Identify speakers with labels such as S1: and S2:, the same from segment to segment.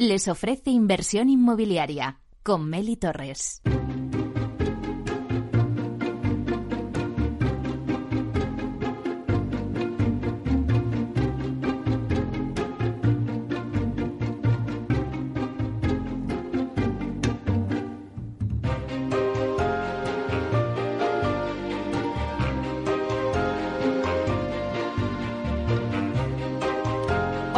S1: les ofrece inversión inmobiliaria con Meli Torres.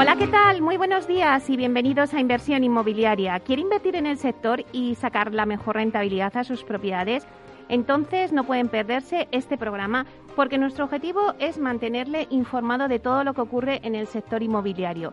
S2: Hola, ¿qué tal? Muy buenos días y bienvenidos a Inversión Inmobiliaria. ¿Quiere invertir en el sector y sacar la mejor rentabilidad a sus propiedades? Entonces no pueden perderse este programa porque nuestro objetivo es mantenerle informado de todo lo que ocurre en el sector inmobiliario.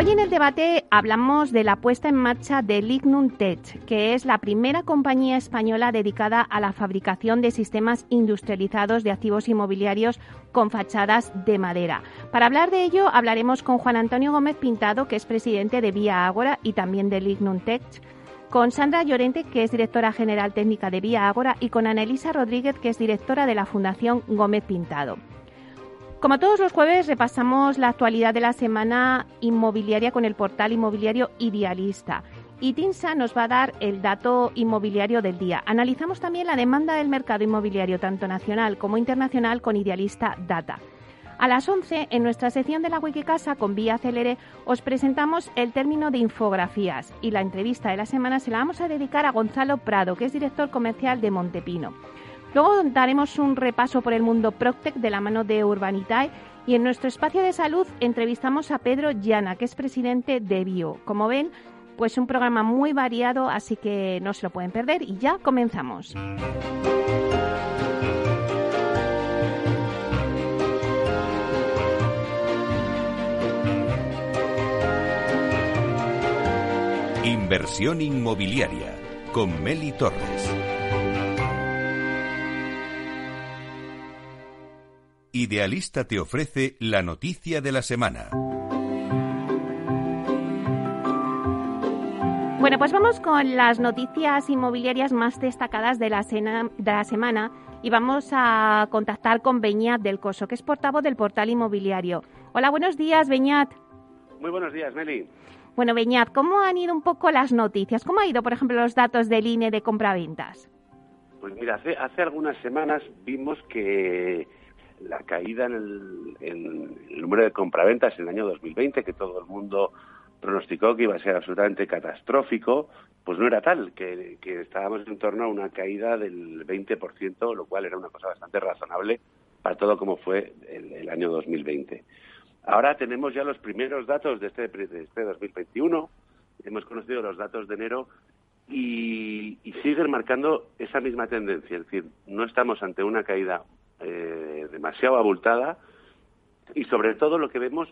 S2: Hoy en el debate hablamos de la puesta en marcha de Lignum Tech, que es la primera compañía española dedicada a la fabricación de sistemas industrializados de activos inmobiliarios con fachadas de madera. Para hablar de ello hablaremos con Juan Antonio Gómez Pintado, que es presidente de Vía Ágora y también de Lignum Tech con Sandra Llorente, que es directora general técnica de Vía Ágora, y con Anelisa Rodríguez, que es directora de la Fundación Gómez Pintado. Como todos los jueves, repasamos la actualidad de la semana inmobiliaria con el portal inmobiliario Idealista. Y Tinsa nos va a dar el dato inmobiliario del día. Analizamos también la demanda del mercado inmobiliario, tanto nacional como internacional, con Idealista Data. A las 11, en nuestra sección de la Wikicasa con Vía Celere, os presentamos el término de infografías y la entrevista de la semana se la vamos a dedicar a Gonzalo Prado, que es director comercial de Montepino. Luego daremos un repaso por el mundo Proctec de la mano de Urbanitae y en nuestro espacio de salud entrevistamos a Pedro Llana, que es presidente de Bio. Como ven, pues un programa muy variado, así que no se lo pueden perder y ya comenzamos.
S3: Inversión inmobiliaria con Meli Torres. Idealista te ofrece la noticia de la semana.
S2: Bueno, pues vamos con las noticias inmobiliarias más destacadas de la, de la semana y vamos a contactar con Beñat del Coso, que es portavoz del portal inmobiliario. Hola, buenos días, Beñat.
S4: Muy buenos días, Meli.
S2: Bueno, Beñat, ¿cómo han ido un poco las noticias? ¿Cómo ha ido, por ejemplo, los datos del INE de compraventas?
S4: Pues mira, hace, hace algunas semanas vimos que la caída en el, número de compraventas en el año 2020, que todo el mundo pronosticó que iba a ser absolutamente catastrófico, pues no era tal, que, estábamos en torno a una caída del 20%, lo cual era una cosa bastante razonable para todo como fue el, año 2020. Ahora tenemos ya los primeros datos de este, de este 2021, hemos conocido los datos de enero y, y siguen marcando esa misma tendencia, es decir, no estamos ante una caída eh, demasiado abultada y sobre todo lo que vemos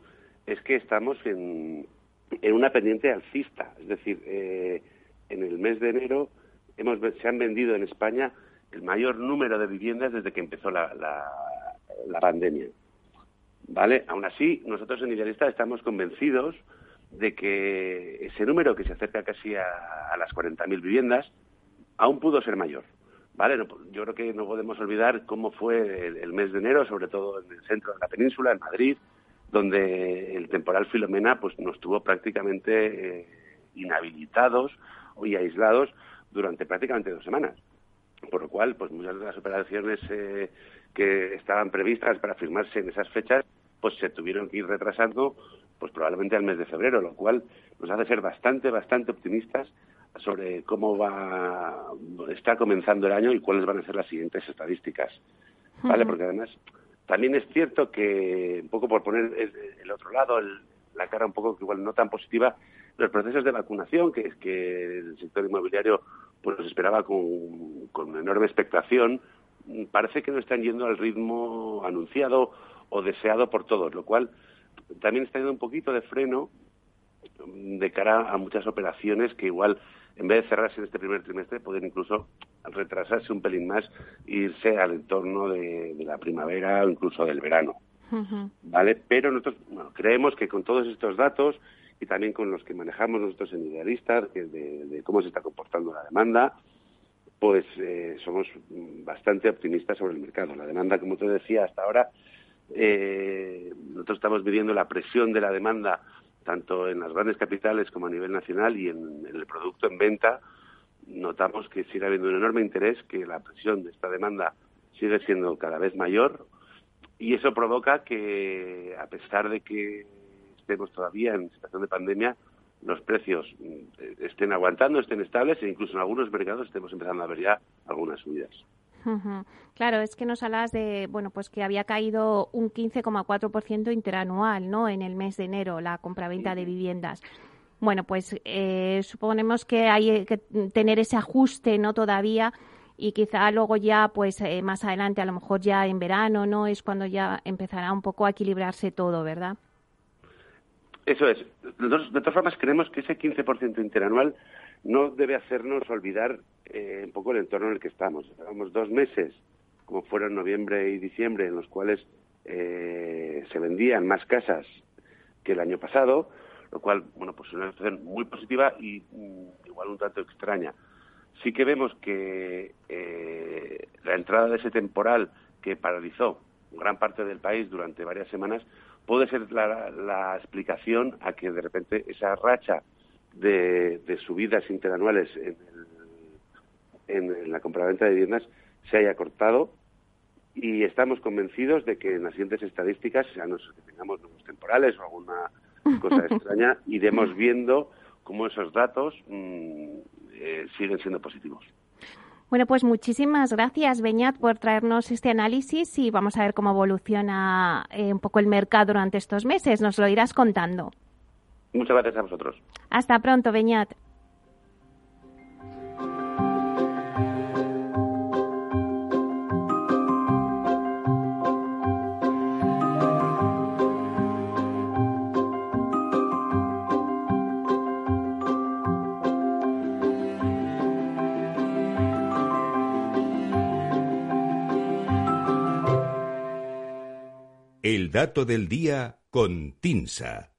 S4: es que estamos en, en una pendiente alcista, es decir, eh, en el mes de enero hemos, se han vendido en España el mayor número de viviendas desde que empezó la, la, pandemia. ¿Vale? Aún así, nosotros en Idealista estamos convencidos de que ese número, que se acerca casi a, a las 40.000 viviendas, aún pudo ser mayor. ¿Vale? yo creo que no podemos olvidar cómo fue el, mes de enero, sobre todo en el centro de la península, en Madrid, donde el temporal Filomena pues nos tuvo prácticamente eh, inhabilitados y aislados durante prácticamente dos semanas. Por lo cual, pues muchas de las operaciones eh, que estaban previstas para firmarse en esas fechas, pues se tuvieron que ir retrasando, pues probablemente al mes de febrero, lo cual nos hace ser bastante, bastante optimistas sobre cómo va está comenzando el año y cuáles van a ser las siguientes estadísticas, ¿vale? Porque además también es cierto que un poco por poner el otro lado, la cara un poco igual no tan positiva, los procesos de vacunación que que el sector inmobiliario pues esperaba con, con enorme expectación, parece que no están yendo al ritmo anunciado o deseado por todos, lo cual también está dando un poquito de freno de cara a muchas operaciones que igual en vez de cerrarse en este primer trimestre pueden incluso retrasarse un pelín más e irse al entorno de, la primavera o incluso del verano. ¿Vale? Pero nosotros creemos que con todos estos datos y también con los que manejamos nosotros en Idealistas, de, de cómo se está comportando la demanda, pues eh, somos bastante optimistas sobre el mercado. La demanda, como te decía, hasta ahora eh, nosotros estamos midiendo la presión de la demanda tanto en las grandes capitales como a nivel nacional y en, el producto en venta notamos que sigue habiendo un enorme interés, que la presión de esta demanda sigue siendo cada vez mayor y eso provoca que a pesar de que estemos todavía en situación de pandemia, los precios mm, estén aguantando, estén estables e incluso en algunos mercados estemos empezando a ver ya algunas subidas.
S2: Claro, es que nos hablas de, bueno, pues que había caído un 15,4% interanual, ¿no? En el mes de enero la compraventa de viviendas. Bueno, pues eh, suponemos que hay que tener ese ajuste, ¿no? Todavía y quizá luego ya, pues eh, más adelante, a lo mejor ya en verano, ¿no? Es cuando ya empezará un poco a equilibrarse todo, ¿verdad?
S4: Eso es. Nosotros, de todas formas, creemos que ese 15% interanual no debe hacernos olvidar eh, un poco el entorno en el que estamos. Llevamos dos meses, como fueron noviembre y diciembre, en los cuales eh, se vendían más casas que el año pasado, lo cual, bueno, pues es una situación muy positiva y mm, igual un tanto extraña. Sí que vemos que eh, la entrada de ese temporal que paralizó gran parte del país durante varias semanas puede ser la, explicación a que de repente esa racha de, subidas interanuales en, en, la compraventa de viviendas se haya cortado y estamos convencidos de que en las siguientes estadísticas, ya no que tengamos nuevos temporales o alguna cosa extraña, iremos viendo cómo esos datos mm, eh, siguen siendo positivos.
S2: Bueno, pues muchísimas gracias, Beñat, por traernos este análisis y vamos a ver cómo evoluciona eh, un poco el mercado durante estos meses. Nos lo irás contando.
S4: Muchas gracias a vosotros.
S2: Hasta pronto, Beñat.
S3: El dato del día con Tinsa.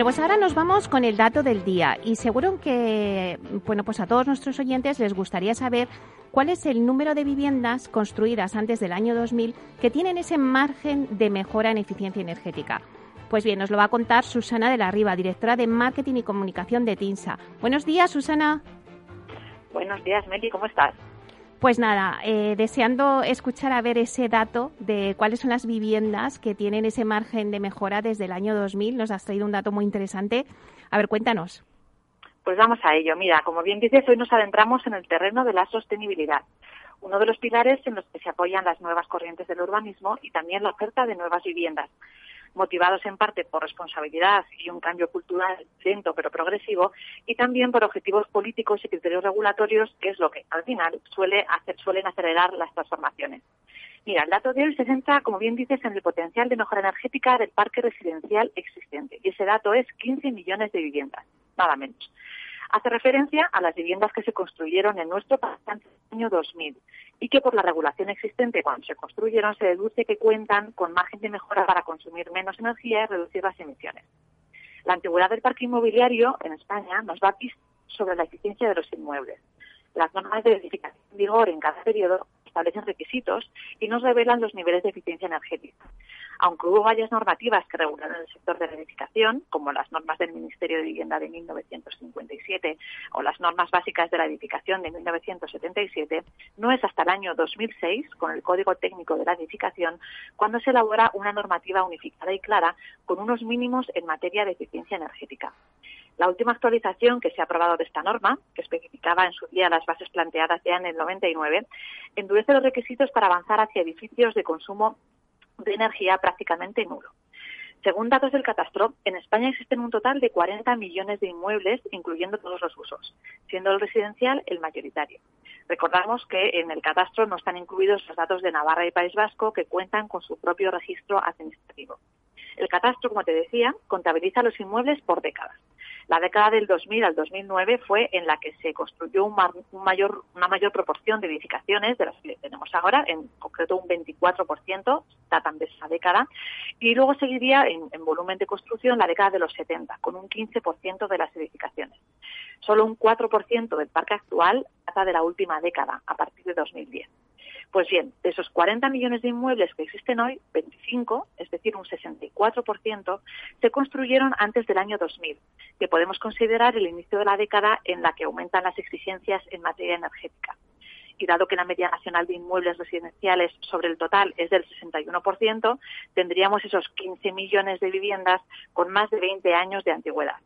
S2: Bueno, pues ahora nos vamos con el dato del día y seguro que, bueno, pues a todos nuestros oyentes les gustaría saber cuál es el número de viviendas construidas antes del año 2000 que tienen ese margen de mejora en eficiencia energética. Pues bien, nos lo va a contar Susana de la Riva, directora de Marketing y Comunicación de TINSA. Buenos días, Susana.
S5: Buenos días, Meli, ¿cómo estás?
S2: Pues nada, eh, deseando escuchar a ver ese dato de cuáles son las viviendas que tienen ese margen de mejora desde el año 2000. Nos has traído un dato muy interesante. A ver, cuéntanos.
S5: Pues vamos a ello. Mira, como bien dices, hoy nos adentramos en el terreno de la sostenibilidad, uno de los pilares en los que se apoyan las nuevas corrientes del urbanismo y también la oferta de nuevas viviendas motivados en parte por responsabilidad y un cambio cultural lento pero progresivo, y también por objetivos políticos y criterios regulatorios, que es lo que al final suele hacer, suelen acelerar las transformaciones. Mira, el dato de hoy se centra, como bien dices, en el potencial de mejora energética del parque residencial existente, y ese dato es 15 millones de viviendas, nada menos hace referencia a las viviendas que se construyeron en nuestro país antes del año 2000 y que por la regulación existente cuando se construyeron se deduce que cuentan con margen de mejora para consumir menos energía y reducir las emisiones. La antigüedad del parque inmobiliario en España nos da pistas sobre la eficiencia de los inmuebles. Las normas de edificación en vigor en cada periodo establecen requisitos y nos revelan los niveles de eficiencia energética. Aunque hubo varias normativas que regularon el sector de la edificación, como las normas del Ministerio de Vivienda de 1957 o las normas básicas de la edificación de 1977, no es hasta el año 2006, con el Código Técnico de la Edificación, cuando se elabora una normativa unificada y clara con unos mínimos en materia de eficiencia energética. La última actualización que se ha aprobado de esta norma, que especificaba en su día las bases planteadas ya en el 99, endurece los requisitos para avanzar hacia edificios de consumo de energía prácticamente nulo. Según datos del catastro, en España existen un total de 40 millones de inmuebles, incluyendo todos los usos, siendo el residencial el mayoritario. Recordamos que en el catastro no están incluidos los datos de Navarra y País Vasco, que cuentan con su propio registro administrativo. El catastro, como te decía, contabiliza los inmuebles por décadas. La década del 2000 al 2009 fue en la que se construyó una mayor proporción de edificaciones de las que tenemos ahora, en concreto un 24%, datan de esa década, y luego seguiría en, en volumen de construcción la década de los 70, con un 15% de las edificaciones. Solo un 4% del parque actual data de la última década, a partir de 2010. Pues bien, de esos 40 millones de inmuebles que existen hoy, 25, es decir, un 64%, se construyeron antes del año 2000, que podemos considerar el inicio de la década en la que aumentan las exigencias en materia energética. Y dado que la media nacional de inmuebles residenciales sobre el total es del 61%, tendríamos esos 15 millones de viviendas con más de 20 años de antigüedad.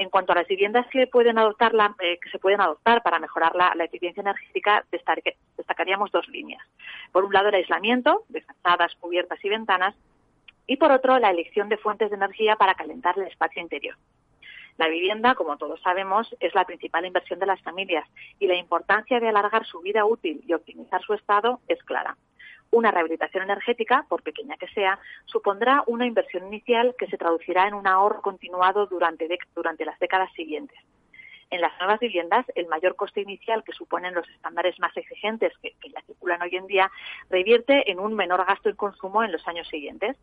S5: En cuanto a las viviendas eh, que se pueden adoptar para mejorar la, eficiencia energética, destacaríamos dos líneas. Por un lado, el aislamiento de fachadas, cubiertas y ventanas, y por otro, la elección de fuentes de energía para calentar el espacio interior. La vivienda, como todos sabemos, es la principal inversión de las familias y la importancia de alargar su vida útil y optimizar su estado es clara. Una rehabilitación energética, por pequeña que sea, supondrá una inversión inicial que se traducirá en un ahorro continuado durante, durante las décadas siguientes. En las nuevas viviendas, el mayor coste inicial que suponen los estándares más exigentes que, que ya circulan hoy en día revierte en un menor gasto en consumo en los años siguientes.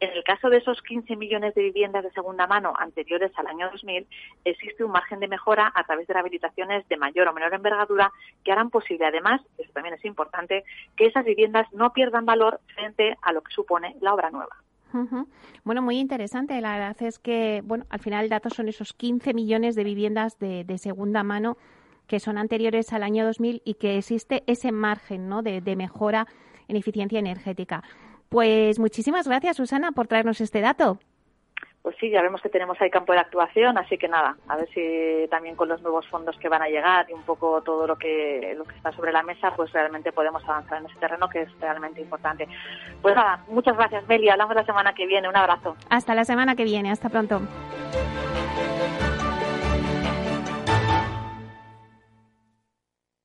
S5: En el caso de esos 15 millones de viviendas de segunda mano anteriores al año 2000, existe un margen de mejora a través de rehabilitaciones de mayor o menor envergadura que harán posible, además, eso también es importante, que esas viviendas no pierdan valor frente a lo que supone la obra nueva.
S2: Bueno, muy interesante. La verdad es que, bueno, al final el dato son esos 15 millones de viviendas de, segunda mano que son anteriores al año 2000 y que existe ese margen ¿no? de mejora en eficiencia energética. Pues muchísimas gracias, Susana, por traernos este dato.
S5: Pues sí, ya vemos que tenemos ahí campo de actuación, así que nada, a ver si también con los nuevos fondos que van a llegar y un poco todo lo que, lo que está sobre la mesa, pues realmente podemos avanzar en ese terreno que es realmente importante. Pues nada, muchas gracias, Meli. Hablamos la semana que viene. Un abrazo.
S2: Hasta la semana que viene. Hasta pronto.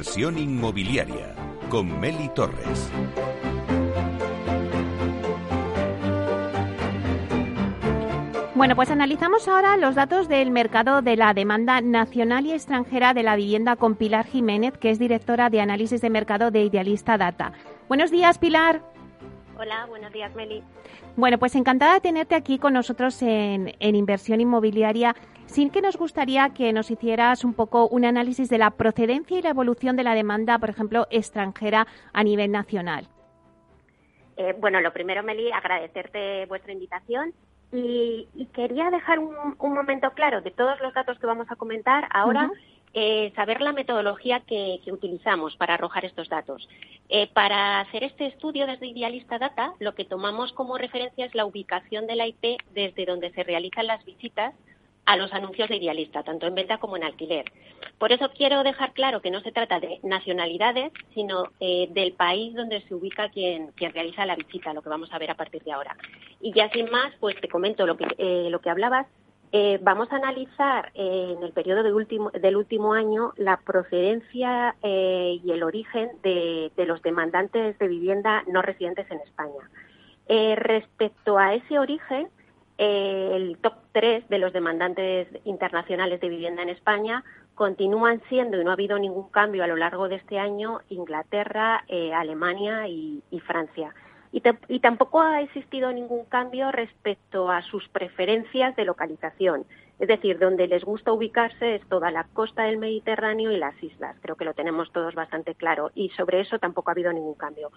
S3: Inversión inmobiliaria con Meli Torres.
S2: Bueno, pues analizamos ahora los datos del mercado de la demanda nacional y extranjera de la vivienda con Pilar Jiménez, que es directora de análisis de mercado de Idealista Data. Buenos días, Pilar.
S6: Hola, buenos días, Meli.
S2: Bueno, pues encantada de tenerte aquí con nosotros en, en inversión inmobiliaria sin que nos gustaría que nos hicieras un poco un análisis de la procedencia y la evolución de la demanda, por ejemplo, extranjera a nivel nacional.
S6: Eh, bueno, lo primero, Meli, agradecerte vuestra invitación y, quería dejar un, momento claro de todos los datos que vamos a comentar. Ahora, eh, saber la metodología que, utilizamos para arrojar estos datos. Eh, para hacer este estudio desde Idealista Data, lo que tomamos como referencia es la ubicación de la IP desde donde se realizan las visitas a los anuncios de Idealista, tanto en venta como en alquiler. Por eso quiero dejar claro que no se trata de nacionalidades, sino eh, del país donde se ubica quien, quien realiza la visita, lo que vamos a ver a partir de ahora. Y ya sin más, pues te comento lo que, eh, lo que hablabas. Eh, vamos a analizar en el periodo del último, año la procedencia y el origen de, los demandantes de vivienda no residentes en España. respecto a ese origen, el top 3 de los demandantes internacionales de vivienda en España continúan siendo, y no ha habido ningún cambio a lo largo de este año, Inglaterra, eh, Alemania y, Francia. Y, y, tampoco ha existido ningún cambio respecto a sus preferencias de localización. Es decir, donde les gusta ubicarse es toda la costa del Mediterráneo y las islas. Creo que lo tenemos todos bastante claro. Y sobre eso tampoco ha habido ningún cambio.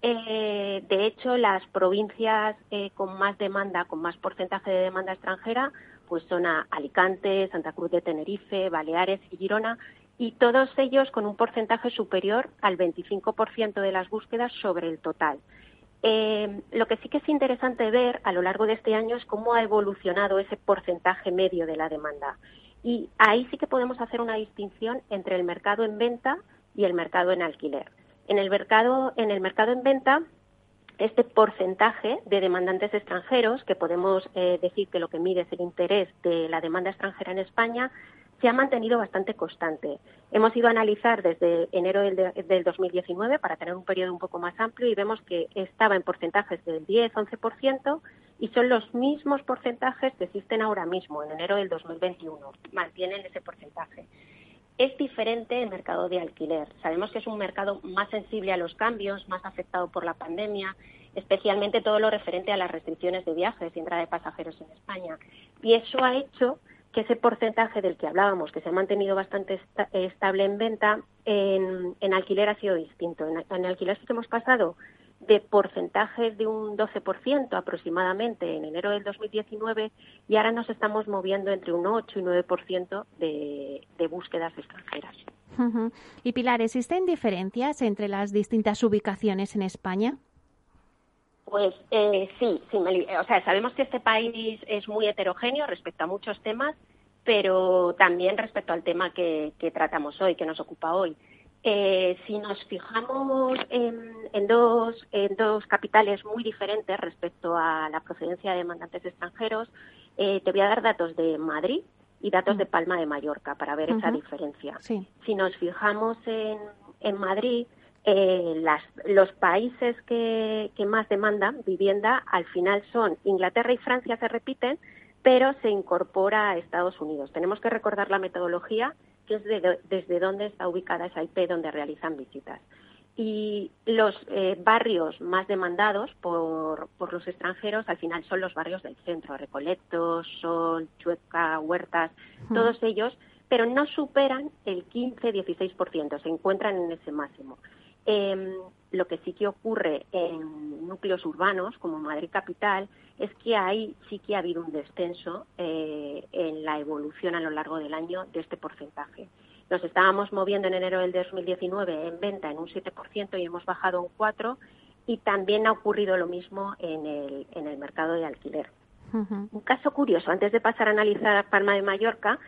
S6: Eh, de hecho, las provincias eh, con más demanda, con más porcentaje de demanda extranjera, pues son Alicante, Santa Cruz de Tenerife, Baleares y Girona, y todos ellos con un porcentaje superior al 25% de las búsquedas sobre el total. Eh, lo que sí que es interesante ver a lo largo de este año es cómo ha evolucionado ese porcentaje medio de la demanda. Y ahí sí que podemos hacer una distinción entre el mercado en venta y el mercado en alquiler. En el mercado, en el mercado en venta, este porcentaje de demandantes extranjeros, que podemos eh, decir que lo que mide es el interés de la demanda extranjera en España, se ha mantenido bastante constante. Hemos ido a analizar desde enero del, 2019 para tener un periodo un poco más amplio y vemos que estaba en porcentajes del 10-11% y son los mismos porcentajes que existen ahora mismo, en enero del 2021. Mantienen ese porcentaje. Es diferente el mercado de alquiler. Sabemos que es un mercado más sensible a los cambios, más afectado por la pandemia, especialmente todo lo referente a las restricciones de viajes y entrada de pasajeros en España. Y eso ha hecho que ese porcentaje del que hablábamos, que se ha mantenido bastante estable en venta, en, alquiler ha sido distinto. En, en alquiler sí que hemos pasado de porcentajes de un 12% aproximadamente en enero del 2019 y ahora nos estamos moviendo entre un 8 y 9% de, de búsquedas extranjeras.
S2: Y Pilar, ¿existen diferencias entre las distintas ubicaciones en España?
S6: Pues eh, sí, sí o sea, sabemos que este país es muy heterogéneo respecto a muchos temas, pero también respecto al tema que tratamos hoy, que nos ocupa hoy. Eh, si nos fijamos en, dos, en dos capitales muy diferentes respecto a la procedencia de demandantes extranjeros, eh, te voy a dar datos de Madrid y datos de Palma de Mallorca para ver esa diferencia. Si nos fijamos en, en Madrid, eh, los países que, que más demandan vivienda al final son Inglaterra y Francia se repiten, pero se incorpora a Estados Unidos. Tenemos que recordar la metodología que es desde dónde está ubicada esa IP donde realizan visitas. Y los eh, barrios más demandados por, por, los extranjeros al final son los barrios del centro, Recoletos, Sol, Chueca, Huertas, todos ellos, pero no superan el 15-16%, se encuentran en ese máximo. Eh, lo que sí que ocurre en núcleos urbanos, como Madrid Capital, es que ahí sí que ha habido un descenso eh, en la evolución a lo largo del año de este porcentaje. Nos estábamos moviendo en enero del 2019 en venta en un 7% y hemos bajado un 4%, y también ha ocurrido lo mismo en el, en el mercado de alquiler. Un caso curioso, antes de pasar a analizar Palma de Mallorca,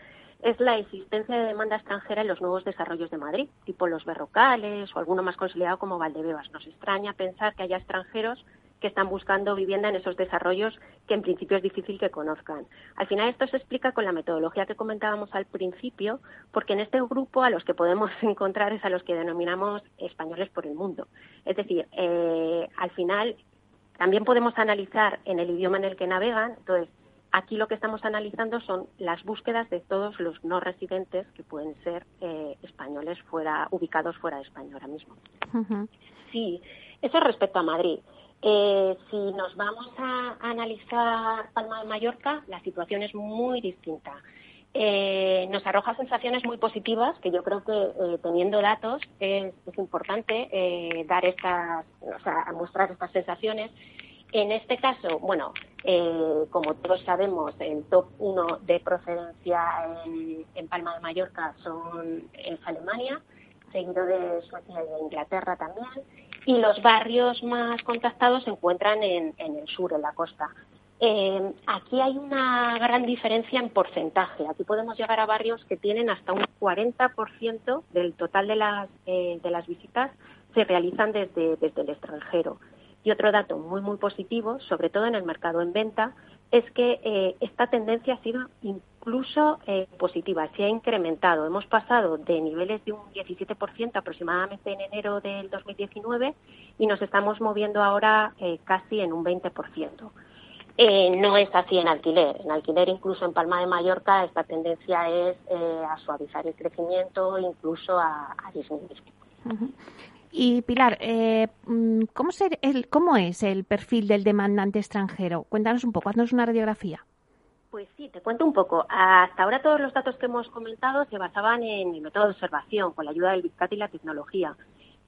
S6: es la existencia de demanda extranjera en los nuevos desarrollos de Madrid, tipo los Berrocales o alguno más consolidado como Valdebebas. Nos extraña pensar que haya extranjeros que están buscando vivienda en esos desarrollos que en principio es difícil que conozcan. Al final esto se explica con la metodología que comentábamos al principio, porque en este grupo a los que podemos encontrar es a los que denominamos españoles por el mundo. Es decir, eh, al final también podemos analizar en el idioma en el que navegan, entonces Aquí lo que estamos analizando son las búsquedas de todos los no residentes que pueden ser eh, españoles fuera ubicados fuera de España ahora mismo. Sí, eso respecto a Madrid. Eh, si nos vamos a, analizar Palma de Mallorca, la situación es muy distinta. Eh, nos arroja sensaciones muy positivas que yo creo que teniendo datos es, es importante dar estas, o sea, mostrar estas sensaciones en este caso, bueno, eh, como todos sabemos, el top 1 de procedencia en, Palma de Mallorca son es Alemania, seguido de Suecia y de Inglaterra también, y los barrios más contactados se encuentran en, el sur, en la costa. Eh, aquí hay una gran diferencia en porcentaje. Aquí podemos llegar a barrios que tienen hasta un 40% del total de las, eh, de las visitas se realizan desde el extranjero. Y otro dato muy, muy positivo, sobre todo en el mercado en venta, es que eh, esta tendencia ha sido incluso positiva, se ha incrementado. Hemos pasado de niveles de un 17% aproximadamente en enero del 2019 y nos estamos moviendo ahora casi en un 20%. Eh, no es así en alquiler. En alquiler, incluso en Palma de Mallorca, esta tendencia es eh, a suavizar el crecimiento, incluso a, disminuir.
S2: Y Pilar, eh, mm, ¿cómo, el, ¿cómo es el perfil del demandante extranjero? Cuéntanos un poco, haznos una radiografía.
S6: Pues sí, te cuento un poco. Hasta ahora todos los datos que hemos comentado se basaban en el método de observación, con la ayuda del Big y la tecnología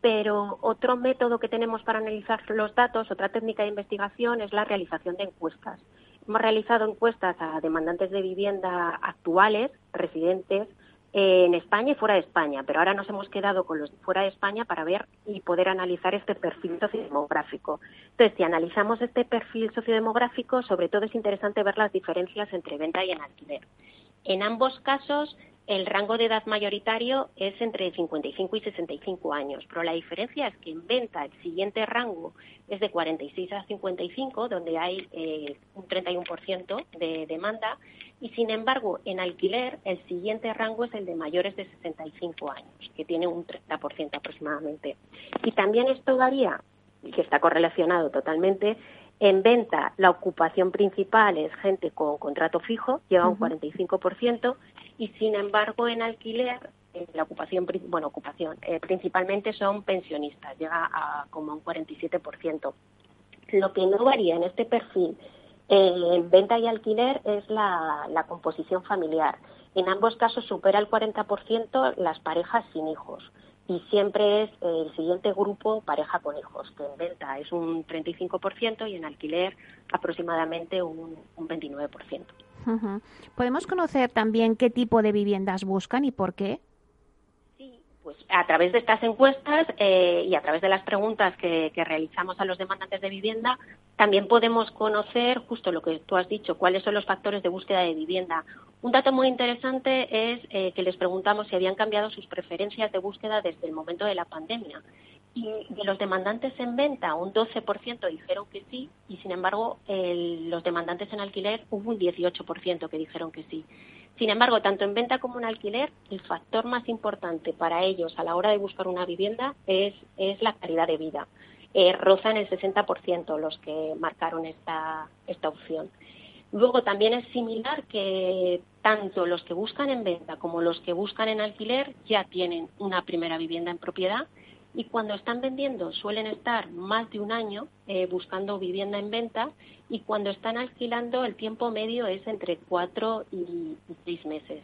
S6: pero otro método que tenemos para analizar los datos, otra técnica de investigación, es la realización de encuestas. Hemos realizado encuestas a demandantes de vivienda actuales, residentes, en España y fuera de España, pero ahora nos hemos quedado con los de fuera de España para ver y poder analizar este perfil sociodemográfico. Entonces, si analizamos este perfil sociodemográfico, sobre todo es interesante ver las diferencias entre venta y alquiler. En ambos casos, el rango de edad mayoritario es entre 55 y 65 años, pero la diferencia es que en venta el siguiente rango es de 46 a 55, donde hay eh, un 31% de demanda, y sin embargo en alquiler el siguiente rango es el de mayores de 65 años, que tiene un 30% aproximadamente. Y también esto varía, que está correlacionado totalmente, en venta, la ocupación principal es gente con contrato fijo, lleva un 45%, y sin embargo en alquiler eh, la ocupación, bueno, ocupación, eh, principalmente son pensionistas, llega a como un 47%. Lo que no varía en este perfil eh, en venta y alquiler es la, la composición familiar. En ambos casos supera el 40% las parejas sin hijos y siempre es el siguiente grupo pareja con hijos, que en venta es un 35% y en alquiler aproximadamente un, un 29%.
S2: ¿Podemos conocer también qué tipo de viviendas buscan y por qué?
S6: Sí, pues a través de estas encuestas eh, y a través de las preguntas que, realizamos a los demandantes de vivienda, también podemos conocer justo lo que tú has dicho, cuáles son los factores de búsqueda de vivienda. Un dato muy interesante es eh, que les preguntamos si habían cambiado sus preferencias de búsqueda desde el momento de la pandemia y de los demandantes en venta, un 12% dijeron que sí, y sin embargo, los demandantes en alquiler hubo un 18% que dijeron que sí. Sin embargo, tanto en venta como en alquiler, el factor más importante para ellos a la hora de buscar una vivienda es, es la calidad de vida. Eh, rozan el 60% los que marcaron esta, esta opción. Luego también es similar que tanto los que buscan en venta como los que buscan en alquiler ya tienen una primera vivienda en propiedad y cuando están vendiendo suelen estar más de un año eh, buscando vivienda en venta y cuando están alquilando el tiempo medio es entre cuatro y, seis meses.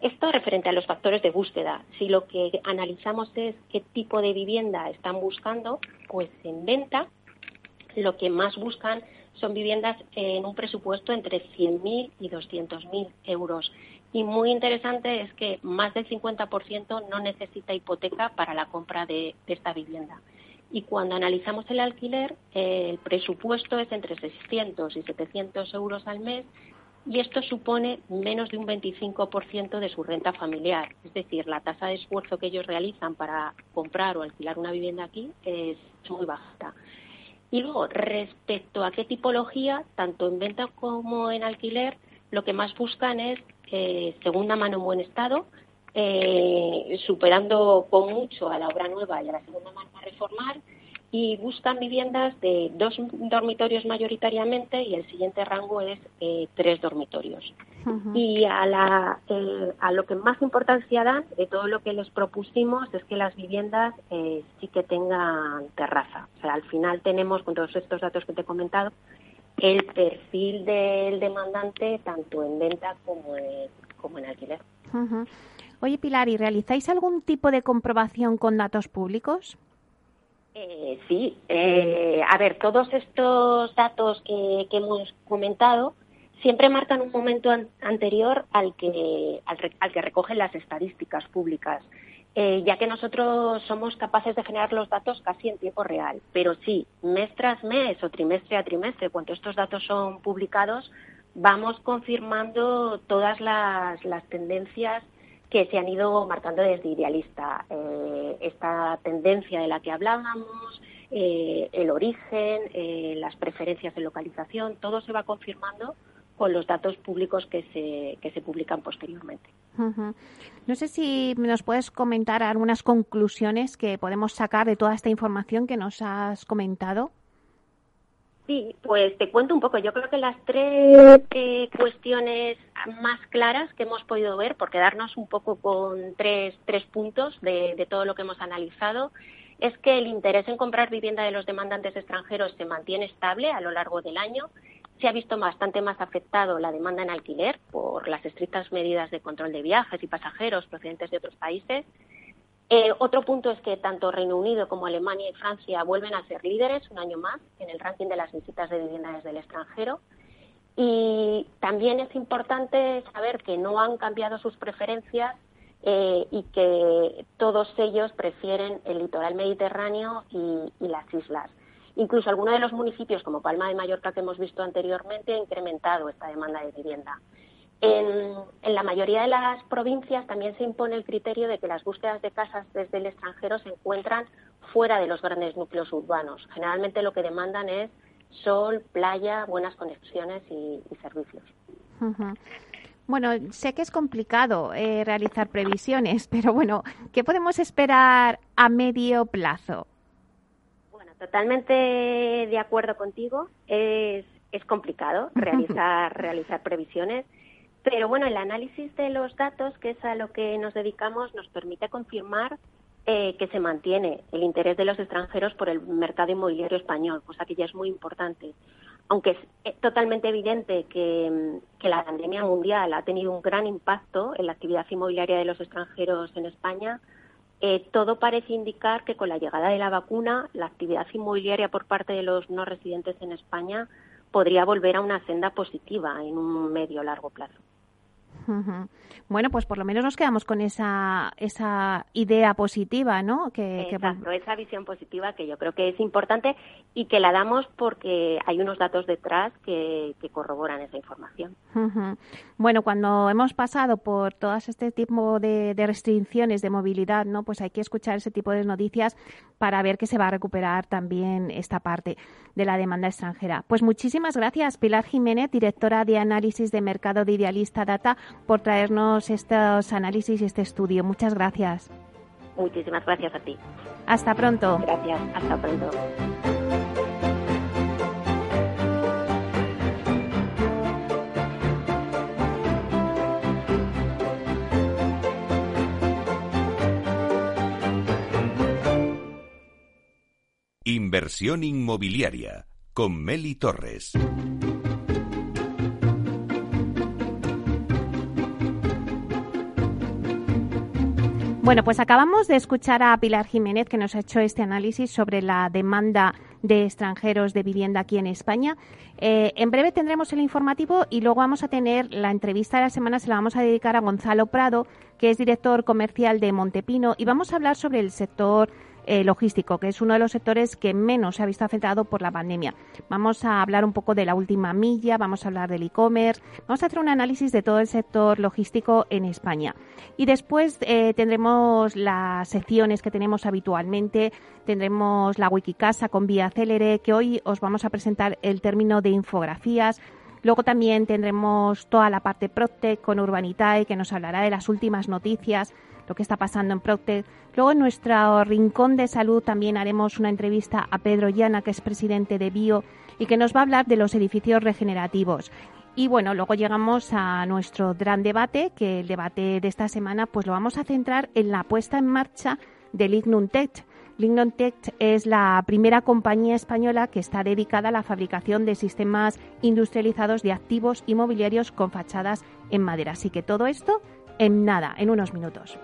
S6: Esto referente a los factores de búsqueda. Si lo que analizamos es qué tipo de vivienda están buscando, pues en venta lo que más buscan son viviendas en un presupuesto entre 100.000 y 200.000 euros. Y muy interesante es que más del 50% no necesita hipoteca para la compra de, esta vivienda. Y cuando analizamos el alquiler, el presupuesto es entre 600 y 700 euros al mes y esto supone menos de un 25% de su renta familiar. Es decir, la tasa de esfuerzo que ellos realizan para comprar o alquilar una vivienda aquí es muy baja. Y luego, respecto a qué tipología, tanto en venta como en alquiler, lo que más buscan es eh, segunda mano en buen estado, eh, superando con mucho a la obra nueva y a la segunda mano a reformar, y buscan viviendas de dos dormitorios mayoritariamente y el siguiente rango es eh, tres dormitorios. Y a, la, a lo que más importancia dan de todo lo que les propusimos es que las viviendas sí que tengan terraza. O sea, al final tenemos, con todos estos datos que te he comentado, el perfil del demandante tanto en venta como en, como en alquiler.
S2: Oye, Pilar, ¿y realizáis algún tipo de comprobación con datos públicos?
S6: Eh, sí, eh, a ver, todos estos datos que, hemos comentado siempre marcan un momento anterior al que, al, que recogen las estadísticas públicas. eh, ya que nosotros somos capaces de generar los datos casi en tiempo real. Pero sí, mes tras mes o trimestre a trimestre, cuando estos datos son publicados, vamos confirmando todas las, tendencias que se han ido marcando desde Idealista. Eh, esta tendencia de la que hablábamos, eh, el origen, las preferencias de localización, todo se va confirmando con los datos públicos que se, que se publican posteriormente.
S2: No sé si nos puedes comentar algunas conclusiones que podemos sacar de toda esta información que nos has comentado.
S6: Sí, pues te cuento un poco. Yo creo que las tres eh, cuestiones más claras que hemos podido ver, por quedarnos un poco con tres, tres puntos de, de todo lo que hemos analizado, es que el interés en comprar vivienda de los demandantes extranjeros se mantiene estable a lo largo del año se ha visto bastante más afectado la demanda en alquiler por las estrictas medidas de control de viajes y pasajeros procedentes de otros países. Eh, otro punto es que tanto Reino Unido como Alemania y Francia vuelven a ser líderes un año más en el ranking de las visitas de vivienda desde el extranjero. Y también es importante saber que no han cambiado sus preferencias eh, y que todos ellos prefieren el litoral mediterráneo y las islas. Incluso algunos de los municipios, como Palma de Mallorca, que hemos visto anteriormente, ha incrementado esta demanda de vivienda. En, la mayoría de las provincias también se impone el criterio de que las búsquedas de casas desde el extranjero se encuentran fuera de los grandes núcleos urbanos. Generalmente lo que demandan es sol, playa, buenas conexiones y, servicios.
S2: Bueno, sé que es complicado eh, realizar previsiones, pero bueno, ¿qué podemos esperar a medio plazo?
S6: Totalmente de acuerdo contigo. Es, es complicado realizar, realizar previsiones, pero bueno, el análisis de los datos, que es a lo que nos dedicamos, nos permite confirmar eh, que se mantiene el interés de los extranjeros por el mercado inmobiliario español, cosa que ya es muy importante. Aunque es eh, totalmente evidente que, que la pandemia mundial ha tenido un gran impacto en la actividad inmobiliaria de los extranjeros en España, eh, todo parece indicar que con la llegada de la vacuna, la actividad inmobiliaria por parte de los no residentes en España podría volver a una senda positiva en un medio largo plazo.
S2: Bueno, pues por lo menos nos quedamos con esa, esa idea positiva, ¿no?
S6: Que, Exacto, esa visión positiva que yo creo que es importante y que la damos porque hay unos datos detrás que, corroboran esa información.
S2: Bueno, cuando hemos pasado por todas este tipo de, restricciones de movilidad, ¿no? Pues hay que escuchar ese tipo de noticias para ver que se va a recuperar también esta parte de la demanda extranjera. Pues muchísimas gracias, Pilar Jiménez, directora de análisis de mercado de Idealista Data, por traernos estos análisis y este estudio. Muchas gracias.
S6: Muchísimas gracias a ti.
S2: Hasta pronto.
S6: Gracias, hasta pronto.
S3: Inversión inmobiliaria con Meli Torres.
S2: Bueno, pues acabamos de escuchar a Pilar Jiménez que nos ha hecho este análisis sobre la demanda de extranjeros de vivienda aquí en España. Eh, en breve tendremos el informativo y luego vamos a tener la entrevista de la semana, se la vamos a dedicar a Gonzalo Prado, que es director comercial de Montepino, y vamos a hablar sobre el sector eh, logístico, que es uno de los sectores que menos se ha visto afectado por la pandemia. Vamos a hablar un poco de la última milla, vamos a hablar del e-commerce, vamos a hacer un análisis de todo el sector logístico en España. Y después eh, tendremos las secciones que tenemos habitualmente, tendremos la Wikicasa con Vía Célere, que hoy os vamos a presentar el término de infografías, Luego también tendremos toda la parte Proctec con Urbanitae, que nos hablará de las últimas noticias lo que está pasando en Procter. Luego en nuestro rincón de salud también haremos una entrevista a Pedro Llana, que es presidente de Bio, y que nos va a hablar de los edificios regenerativos. Y bueno, luego llegamos a nuestro gran debate, que el debate de esta semana pues lo vamos a centrar en la puesta en marcha del Lignum Tech. Lignum es la primera compañía española que está dedicada a la fabricación de sistemas industrializados de activos inmobiliarios con fachadas en madera. Así que todo esto en nada, en unos minutos.